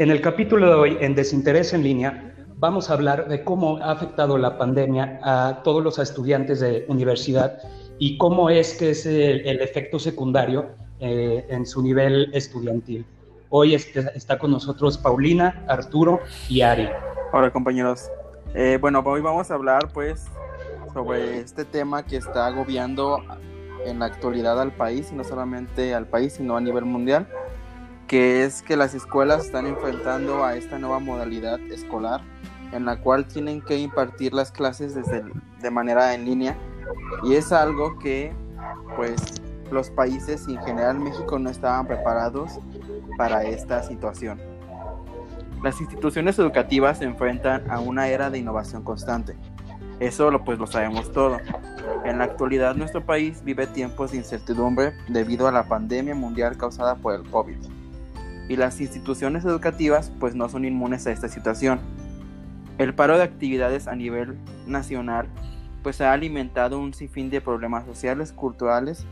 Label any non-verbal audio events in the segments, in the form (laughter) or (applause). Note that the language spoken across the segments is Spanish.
En el capítulo de hoy, en Desinterés en línea, vamos a hablar de cómo ha afectado la pandemia a todos los estudiantes de universidad y cómo es que es el, efecto secundario eh, en su nivel estudiantil. Hoy está con nosotros Paulina, Arturo y Ari. Hola compañeros. Eh, bueno, hoy vamos a hablar pues sobre este tema que está agobiando en la actualidad al país, y no solamente al país, sino a nivel mundial, que es que las escuelas están enfrentando a esta nueva modalidad escolar en la cual tienen que impartir las clases desde de manera en línea y es algo que pues los países y en general México no estaban preparados para esta situación. Las instituciones educativas se enfrentan a una era de innovación constante. Eso lo, pues lo sabemos todo. En la actualidad nuestro país vive tiempos de incertidumbre debido a la pandemia mundial causada por el COVID. Y las instituciones educativas pues no son inmunes a esta situación. El paro de actividades a nivel nacional pues ha alimentado un sinfín de problemas sociales, culturales,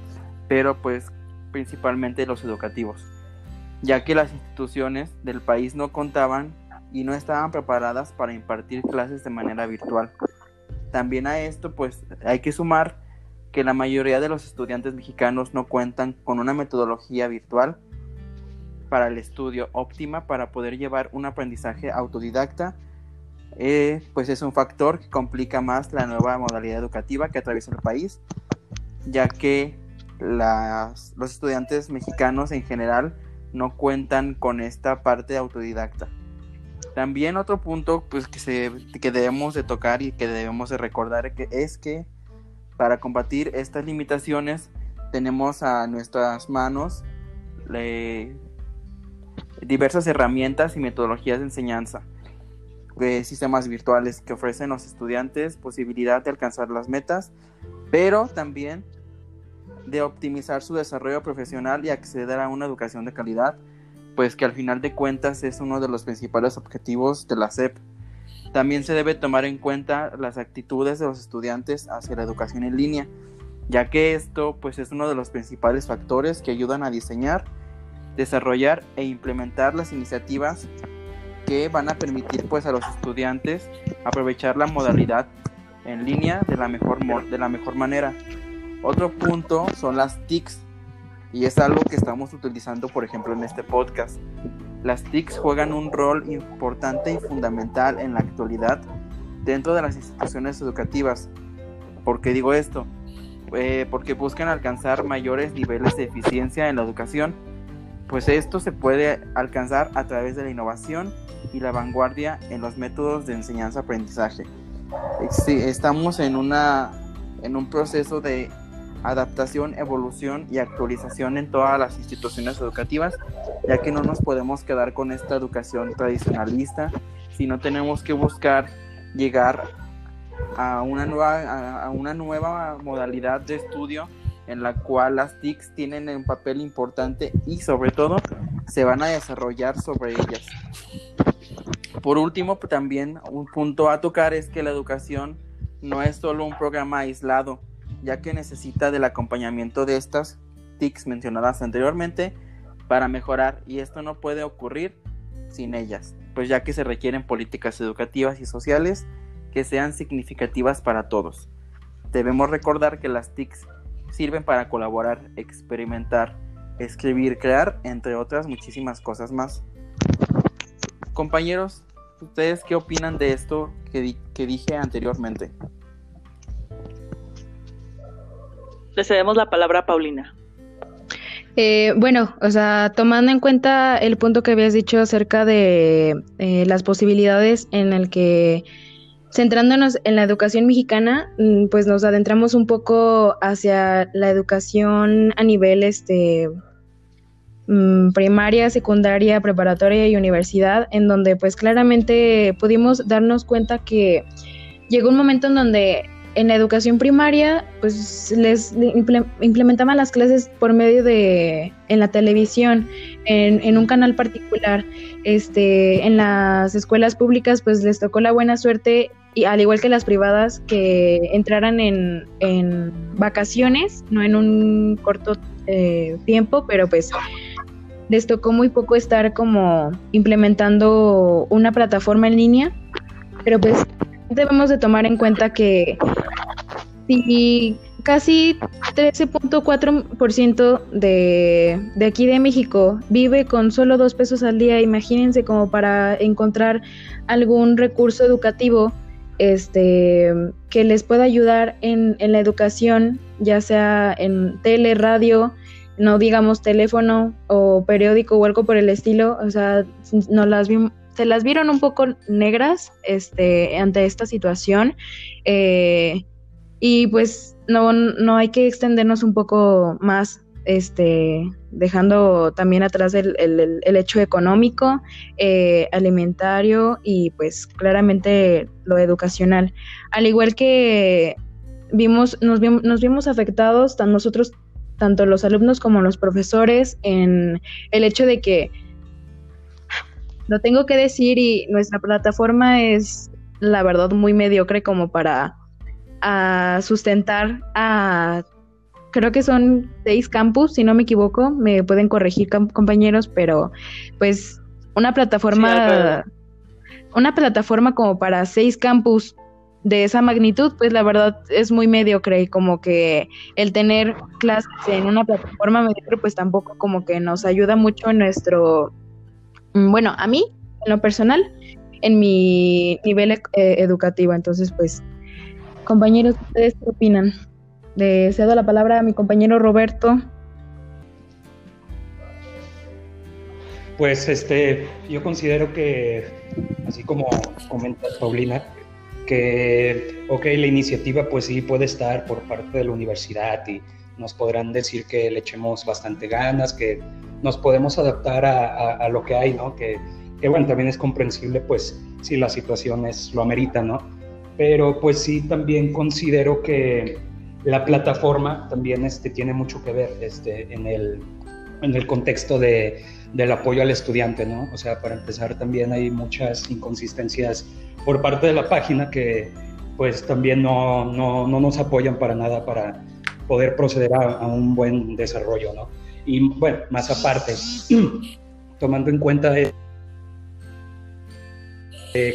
pero pues principalmente los educativos, ya que las instituciones del país no contaban y no estaban preparadas para impartir clases de manera virtual. También a esto pues hay que sumar que la mayoría de los estudiantes mexicanos no cuentan con una metodología virtual para el estudio óptima para poder llevar un aprendizaje autodidacta, eh, pues es un factor que complica más la nueva modalidad educativa que atraviesa el país, ya que los estudiantes mexicanos en general no cuentan con esta parte autodidacta. También otro punto pues, que, se, que debemos de tocar y que debemos de recordar que es que para combatir estas limitaciones tenemos a nuestras manos diversas herramientas y metodologías de enseñanza, de sistemas virtuales que ofrecen a los estudiantes posibilidad de alcanzar las metas, pero también de optimizar su desarrollo profesional y acceder a una educación de calidad, pues que al final de cuentas es uno de los principales objetivos de la SEP. También se debe tomar en cuenta las actitudes de los estudiantes hacia la educación en línea, ya que esto pues es uno de los principales factores que ayudan a diseñar, desarrollar e implementar las iniciativas que van a permitir pues a los estudiantes aprovechar la modalidad en línea de la mejor, de la mejor manera. Otro punto son las TICs y es algo que estamos utilizando por ejemplo en este podcast. Las TICs juegan un rol importante y fundamental en la actualidad dentro de las instituciones educativas. ¿Por qué digo esto? Eh, porque buscan alcanzar mayores niveles de eficiencia en la educación, pues esto se puede alcanzar a través de la innovación y la vanguardia en los métodos de enseñanza-aprendizaje. estamos en, una, en un proceso de adaptación, evolución y actualización en todas las instituciones educativas, ya que no nos podemos quedar con esta educación tradicionalista, sino tenemos que buscar llegar a una nueva, a una nueva modalidad de estudio en la cual las TICs tienen un papel importante y sobre todo se van a desarrollar sobre ellas. Por último, también un punto a tocar es que la educación no es solo un programa aislado, ya que necesita del acompañamiento de estas TICs mencionadas anteriormente para mejorar y esto no puede ocurrir sin ellas, pues ya que se requieren políticas educativas y sociales que sean significativas para todos. Debemos recordar que las TICs sirven para colaborar, experimentar, escribir, crear, entre otras muchísimas cosas más. Compañeros, ¿ustedes qué opinan de esto que, que dije anteriormente? Le cedemos la palabra a Paulina. Eh, bueno, o sea, tomando en cuenta el punto que habías dicho acerca de eh, las posibilidades en el que, centrándonos en la educación mexicana, mm, pues nos adentramos un poco hacia la educación a nivel este mm, primaria, secundaria, preparatoria y universidad, en donde pues claramente pudimos darnos cuenta que llegó un momento en donde en la educación primaria, pues les implementaban las clases por medio de, en la televisión, en, un canal particular. Este, en las escuelas públicas, pues les tocó la buena suerte, y al igual que las privadas, que entraran en, vacaciones, no en un corto eh, tiempo, pero pues les tocó muy poco estar como implementando una plataforma en línea, pero pues debemos de tomar en cuenta que si casi 13.4% de, de aquí de México vive con solo dos pesos al día, imagínense como para encontrar algún recurso educativo este, que les pueda ayudar en, en la educación, ya sea en tele, radio, no digamos teléfono o periódico o algo por el estilo, o sea, no las se las vieron un poco negras este, ante esta situación eh, y pues no, no hay que extendernos un poco más este, dejando también atrás el, el, hecho económico, eh, alimentario y pues claramente lo educacional. Al igual que vimos, nos, vimos, nos vimos afectados, tan nosotros, tanto los alumnos como los profesores, en el hecho de que, lo tengo que decir, y nuestra plataforma es la verdad muy mediocre como para sustentar a creo que son seis campus, si no me equivoco, me pueden corregir compañeros, pero pues una plataforma, una plataforma como para seis campus de esa magnitud, pues la verdad es muy mediocre y como que el tener clases en una plataforma mediocre pues tampoco como que nos ayuda mucho en nuestro, bueno, a mí, en lo personal, en mi nivel eh, educativo. Entonces, pues, compañeros, ¿ustedes qué opinan? Le cedo la palabra a mi compañero Roberto. Pues este, yo considero que, así como comenta Paulina, que, ok, la iniciativa pues sí puede estar por parte de la universidad y nos podrán decir que le echemos bastante ganas, que nos podemos adaptar a, lo que hay, ¿no? Que, que, bueno, también es comprensible pues si la situación es, lo amerita, ¿no? Pero pues sí también considero que la plataforma también este, tiene mucho que ver este, en, el, en el contexto de, del apoyo al estudiante, ¿no? O sea, para empezar también hay muchas inconsistencias por parte de la página que pues también no, no, no nos apoyan para nada para poder proceder a, un buen desarrollo, ¿no? Y bueno, más aparte, (clears throat) tomando en cuenta eh,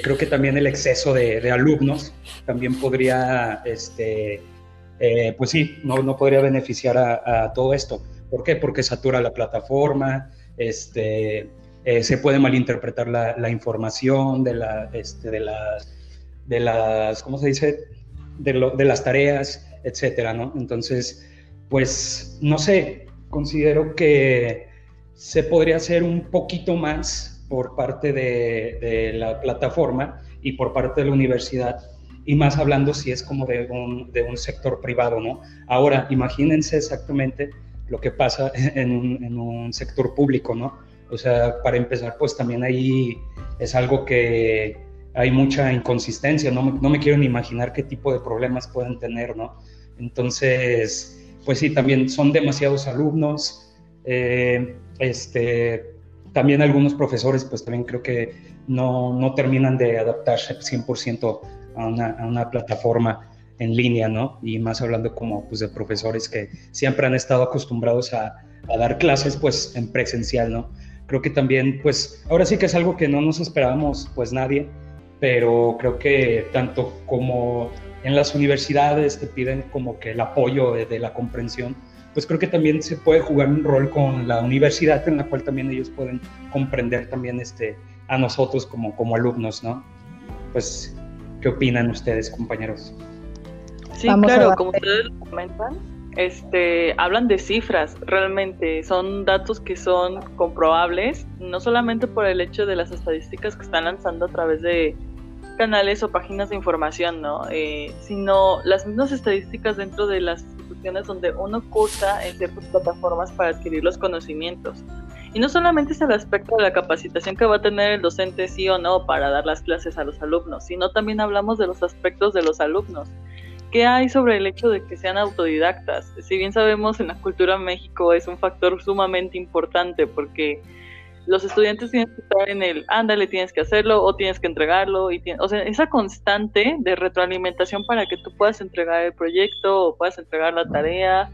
creo que también el exceso de, de alumnos también podría este, eh, pues sí, no, no podría beneficiar a, todo esto. ¿Por qué? Porque satura la plataforma, este, eh, se puede malinterpretar la, información de, la, este, de, las, de las, ¿cómo se dice? De, de las tareas, etcétera, ¿no? Entonces, pues, no sé, considero que se podría hacer un poquito más por parte de la plataforma y por parte de la universidad y más hablando si es como de un, de un sector privado, ¿no? Ahora, imagínense exactamente lo que pasa (laughs) en un, en un, sector público, ¿no? O sea, para empezar, pues también ahí es algo que hay mucha inconsistencia, no me, no me quiero ni imaginar qué tipo de problemas pueden tener, ¿no? Entonces, pues sí, también son demasiados alumnos, eh, este, también algunos profesores, pues también creo que no, no terminan de adaptarse 100% a una, plataforma en línea, ¿no? Y más hablando como pues, de profesores que siempre han estado acostumbrados a, dar clases pues en presencial, ¿no? Creo que también pues ahora sí que es algo que no nos esperábamos pues nadie, pero creo que tanto como en las universidades te piden como que el apoyo de, la comprensión, pues creo que también se puede jugar un rol con la universidad en la cual también ellos pueden comprender también este, a nosotros como, como alumnos, ¿no? Pues ¿Qué opinan ustedes, compañeros? Sí, claro, como ustedes comentan, este, hablan de cifras, realmente son datos que son comprobables, no solamente por el hecho de las estadísticas que están lanzando a través de canales o páginas de información, ¿no? Eh, sino las mismas estadísticas dentro de las instituciones donde uno cursa en ciertas plataformas para adquirir los conocimientos. Y no solamente es el aspecto de la capacitación que va a tener el docente sí o no para dar las clases a los alumnos, sino también hablamos de los aspectos de los alumnos. ¿Qué hay sobre el hecho de que sean autodidactas? Si bien sabemos en la cultura México es un factor sumamente importante porque los estudiantes tienen que estar en el, ándale, tienes que hacerlo o tienes que entregarlo. Y o sea, esa constante de retroalimentación para que tú puedas entregar el proyecto o puedas entregar la tarea.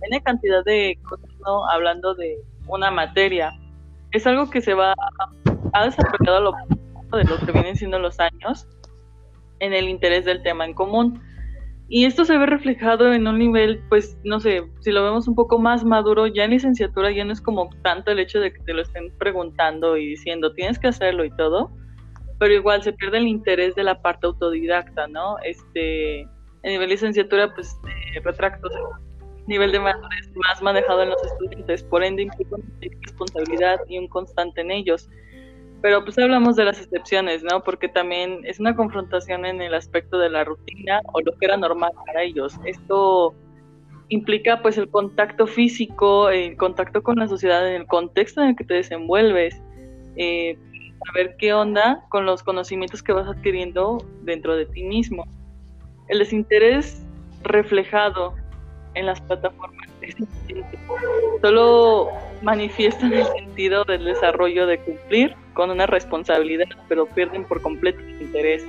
Tiene cantidad de cosas, ¿no? Hablando de una materia. es algo que se va, ha desarrollado a lo de lo que vienen siendo los años en el interés del tema en común. Y esto se ve reflejado en un nivel, pues, no sé, si lo vemos un poco más maduro, ya en licenciatura ya no es como tanto el hecho de que te lo estén preguntando y diciendo, tienes que hacerlo y todo, pero igual se pierde el interés de la parte autodidacta, ¿no? Este, en nivel licenciatura, pues, eh, nivel de madurez más manejado en los estudiantes, por ende implica una responsabilidad y un constante en ellos. Pero pues hablamos de las excepciones, ¿no? Porque también es una confrontación en el aspecto de la rutina o lo que era normal para ellos. Esto implica pues el contacto físico, el contacto con la sociedad en el contexto en el que te desenvuelves, eh, saber qué onda con los conocimientos que vas adquiriendo dentro de ti mismo. El desinterés reflejado en las plataformas solo manifiestan el sentido del desarrollo de cumplir con una responsabilidad, pero pierden por completo el interés.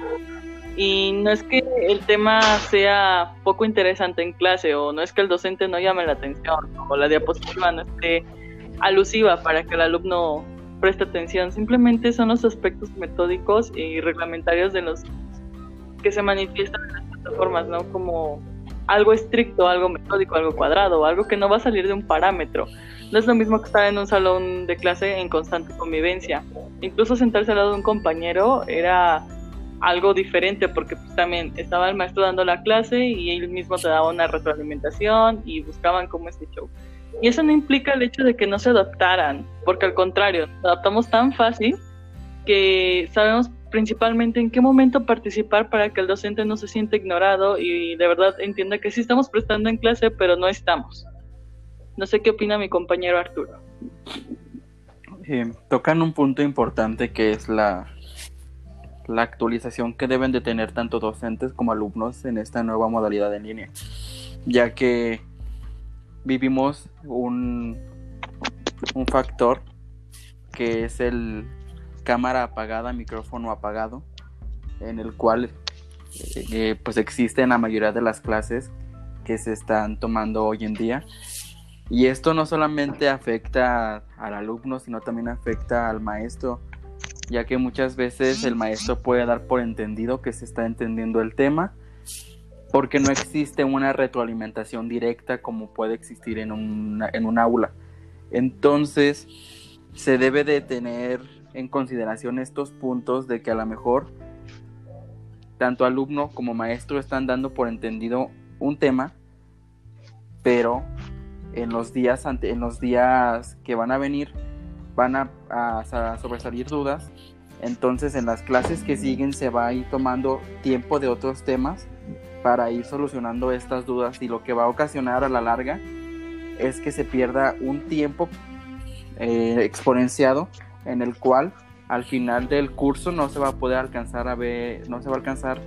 Y no es que el tema sea poco interesante en clase, o no es que el docente no llame la atención, o la diapositiva no esté alusiva para que el alumno preste atención, simplemente son los aspectos metódicos y reglamentarios de los que se manifiestan en las plataformas, ¿no? Como algo estricto, algo metódico, algo cuadrado, algo que no va a salir de un parámetro. No es lo mismo que estar en un salón de clase en constante convivencia. Incluso sentarse al lado de un compañero era algo diferente porque pues, también estaba el maestro dando la clase y él mismo te daba una retroalimentación y buscaban cómo este show. Y eso no implica el hecho de que no se adaptaran, porque al contrario, adaptamos tan fácil que sabemos principalmente en qué momento participar para que el docente no se sienta ignorado y de verdad entienda que sí estamos prestando en clase, pero no estamos. No sé qué opina mi compañero Arturo. Eh, tocan un punto importante que es la, la actualización que deben de tener tanto docentes como alumnos en esta nueva modalidad en línea, ya que vivimos un, un factor que es el cámara apagada, micrófono apagado, en el cual eh, pues existe en la mayoría de las clases que se están tomando hoy en día. Y esto no solamente afecta al alumno, sino también afecta al maestro, ya que muchas veces el maestro puede dar por entendido que se está entendiendo el tema, porque no existe una retroalimentación directa como puede existir en, en un aula. Entonces, se debe de tener en consideración estos puntos de que a lo mejor tanto alumno como maestro están dando por entendido un tema, pero en los días en los días que van a venir van a, a, sobresalir dudas. Entonces en las clases que siguen se va a ir tomando tiempo de otros temas para ir solucionando estas dudas y lo que va a ocasionar a la larga es que se pierda un tiempo eh, exponenciado en el cual al final del curso no se va a poder alcanzar a ver, no se va a alcanzar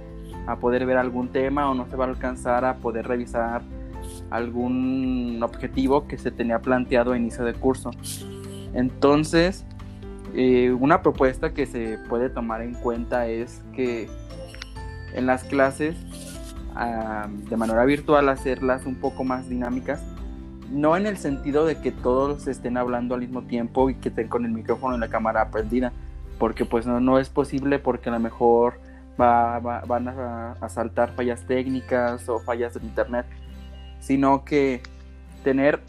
a poder ver algún tema o no se va a alcanzar a poder revisar algún objetivo que se tenía planteado a inicio de curso. Entonces, eh, una propuesta que se puede tomar en cuenta es que en las clases, ah, de manera virtual, hacerlas un poco más dinámicas no en el sentido de que todos estén hablando al mismo tiempo y que estén con el micrófono y la cámara prendida, porque pues no, no es posible porque a lo mejor va, van a, saltar fallas técnicas o fallas de internet, sino que tener,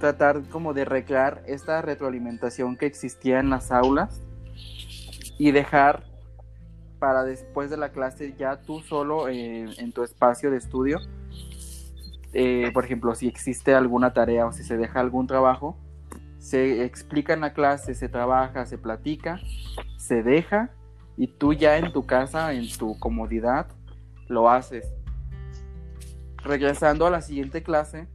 tratar como de recrear esta retroalimentación que existía en las aulas y dejar para después de la clase ya tú solo eh, en tu espacio de estudio eh, por ejemplo, si existe alguna tarea o si se deja algún trabajo, se explica en la clase, se trabaja, se platica, se deja y tú ya en tu casa, en tu comodidad, lo haces. Regresando a la siguiente clase,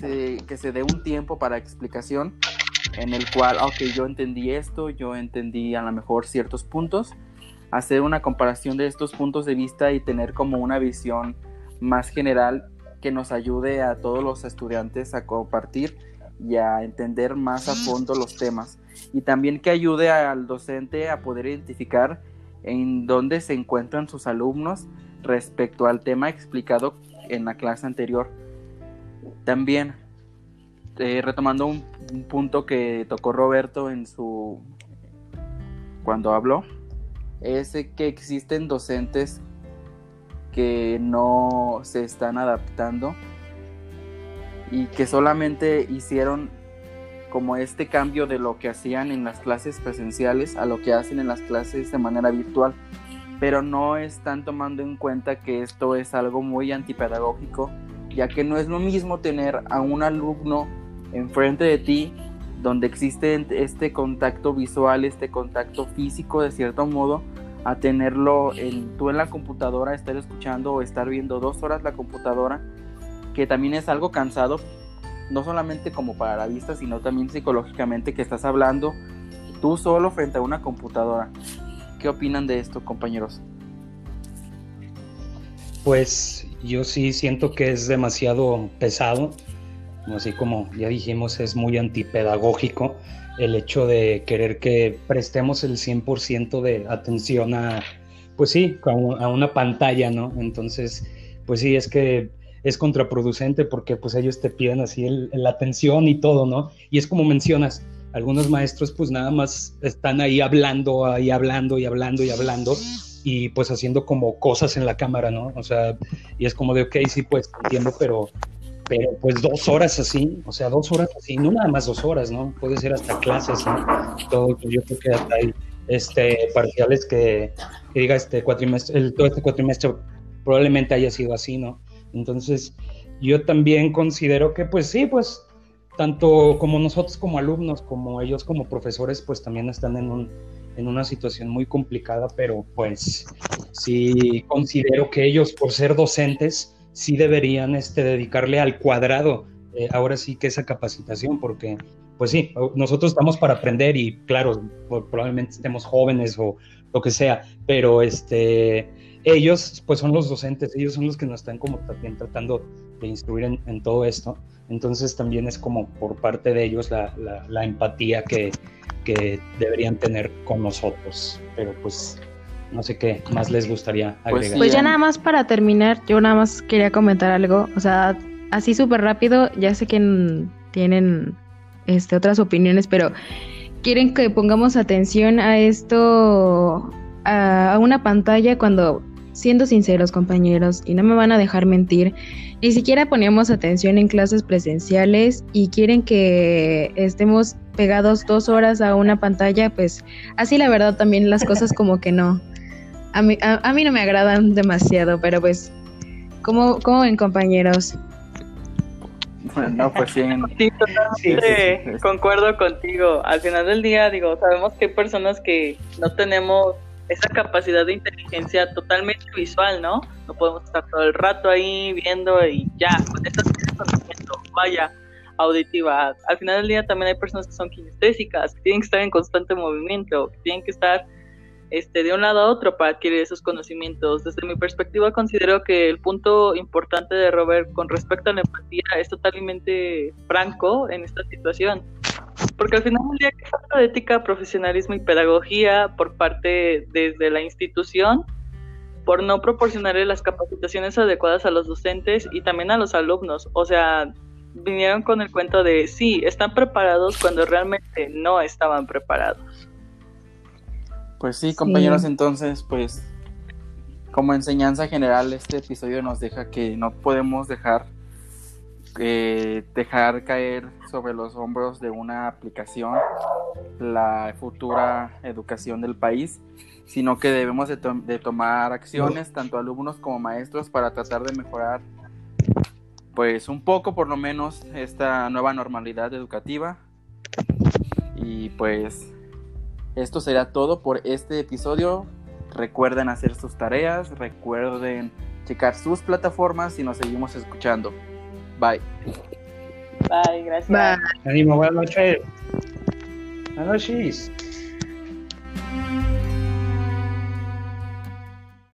que se dé un tiempo para explicación en el cual, ok, yo entendí esto, yo entendí a lo mejor ciertos puntos, hacer una comparación de estos puntos de vista y tener como una visión más general que nos ayude a todos los estudiantes a compartir y a entender más a fondo los temas y también que ayude al docente a poder identificar en dónde se encuentran sus alumnos respecto al tema explicado en la clase anterior. También eh, retomando un, punto que tocó Roberto en su cuando habló, es que existen docentes que no se están adaptando y que solamente hicieron como este cambio de lo que hacían en las clases presenciales a lo que hacen en las clases de manera virtual, pero no están tomando en cuenta que esto es algo muy antipedagógico, ya que no es lo mismo tener a un alumno enfrente de ti donde existe este contacto visual, este contacto físico de cierto modo, a tenerlo en, tú en la computadora, estar escuchando o estar viendo dos horas la computadora, que también es algo cansado, no solamente como para la vista, sino también psicológicamente que estás hablando tú solo frente a una computadora. ¿Qué opinan de esto, compañeros? Pues yo sí siento que es demasiado pesado así como ya dijimos, es muy antipedagógico el hecho de querer que prestemos el 100% de atención a, pues sí, a una pantalla, ¿no? Entonces, pues sí, es que es contraproducente porque pues ellos te piden así la atención y todo, ¿no? Y es como mencionas, algunos maestros pues nada más están ahí hablando, ahí hablando y hablando y hablando y pues haciendo como cosas en la cámara, ¿no? O sea, y es como de, ok, sí, pues entiendo, pero pero pues dos horas así, o sea, dos horas así, no nada más dos horas, ¿no? Puede ser hasta clases, ¿no? Todo, yo creo que hasta hay este, parciales que, diga este cuatrimestre, el, todo este cuatrimestre probablemente haya sido así, ¿no? Entonces, yo también considero que pues sí, pues tanto como nosotros como alumnos, como ellos como profesores, pues también están en, un, en una situación muy complicada, pero pues sí considero que ellos por ser docentes, sí deberían este, dedicarle al cuadrado, eh, ahora sí que esa capacitación, porque pues sí, nosotros estamos para aprender y claro, probablemente estemos jóvenes o lo que sea, pero este, ellos pues son los docentes, ellos son los que nos están como también tratando de instruir en, todo esto, entonces también es como por parte de ellos la, la, empatía que, que deberían tener con nosotros, pero pues no sé qué más les gustaría pues agregar. Pues, ya nada más para terminar, yo nada más quería comentar algo, o sea, así súper rápido, ya sé que tienen este, otras opiniones, pero quieren que pongamos atención a esto, a, una pantalla cuando, siendo sinceros compañeros, y no me van a dejar mentir, ni siquiera poníamos atención en clases presenciales y quieren que estemos pegados dos horas a una pantalla, pues así la verdad también las cosas como que no. A mí, a, mí no me agradan demasiado, pero pues, ¿cómo, cómo ven compañeros? Bueno, pues (laughs) sí. sí, concuerdo contigo. Al final del día, digo, sabemos que hay personas que no tenemos esa capacidad de inteligencia totalmente visual, ¿no? No podemos estar todo el rato ahí viendo y ya, con estas vaya, auditiva. Al final del día también hay personas que son kinestésicas, que tienen que estar en constante movimiento, que tienen que estar este, de un lado a otro para adquirir esos conocimientos. Desde mi perspectiva considero que el punto importante de Robert con respecto a la empatía es totalmente franco en esta situación. Porque al final del día que falta de ética, profesionalismo y pedagogía por parte desde la institución por no proporcionarle las capacitaciones adecuadas a los docentes y también a los alumnos. O sea, vinieron con el cuento de sí, están preparados cuando realmente no estaban preparados. Pues sí, compañeros, entonces, pues como enseñanza general, este episodio nos deja que no podemos dejar eh, dejar caer sobre los hombros de una aplicación la futura educación del país, sino que debemos de, de tomar acciones, tanto alumnos como maestros, para tratar de mejorar, pues un poco por lo menos, esta nueva normalidad educativa. Y pues esto será todo por este episodio. Recuerden hacer sus tareas, recuerden checar sus plataformas y nos seguimos escuchando. Bye. Bye, gracias. Bye. buenas noches. Buenas noches.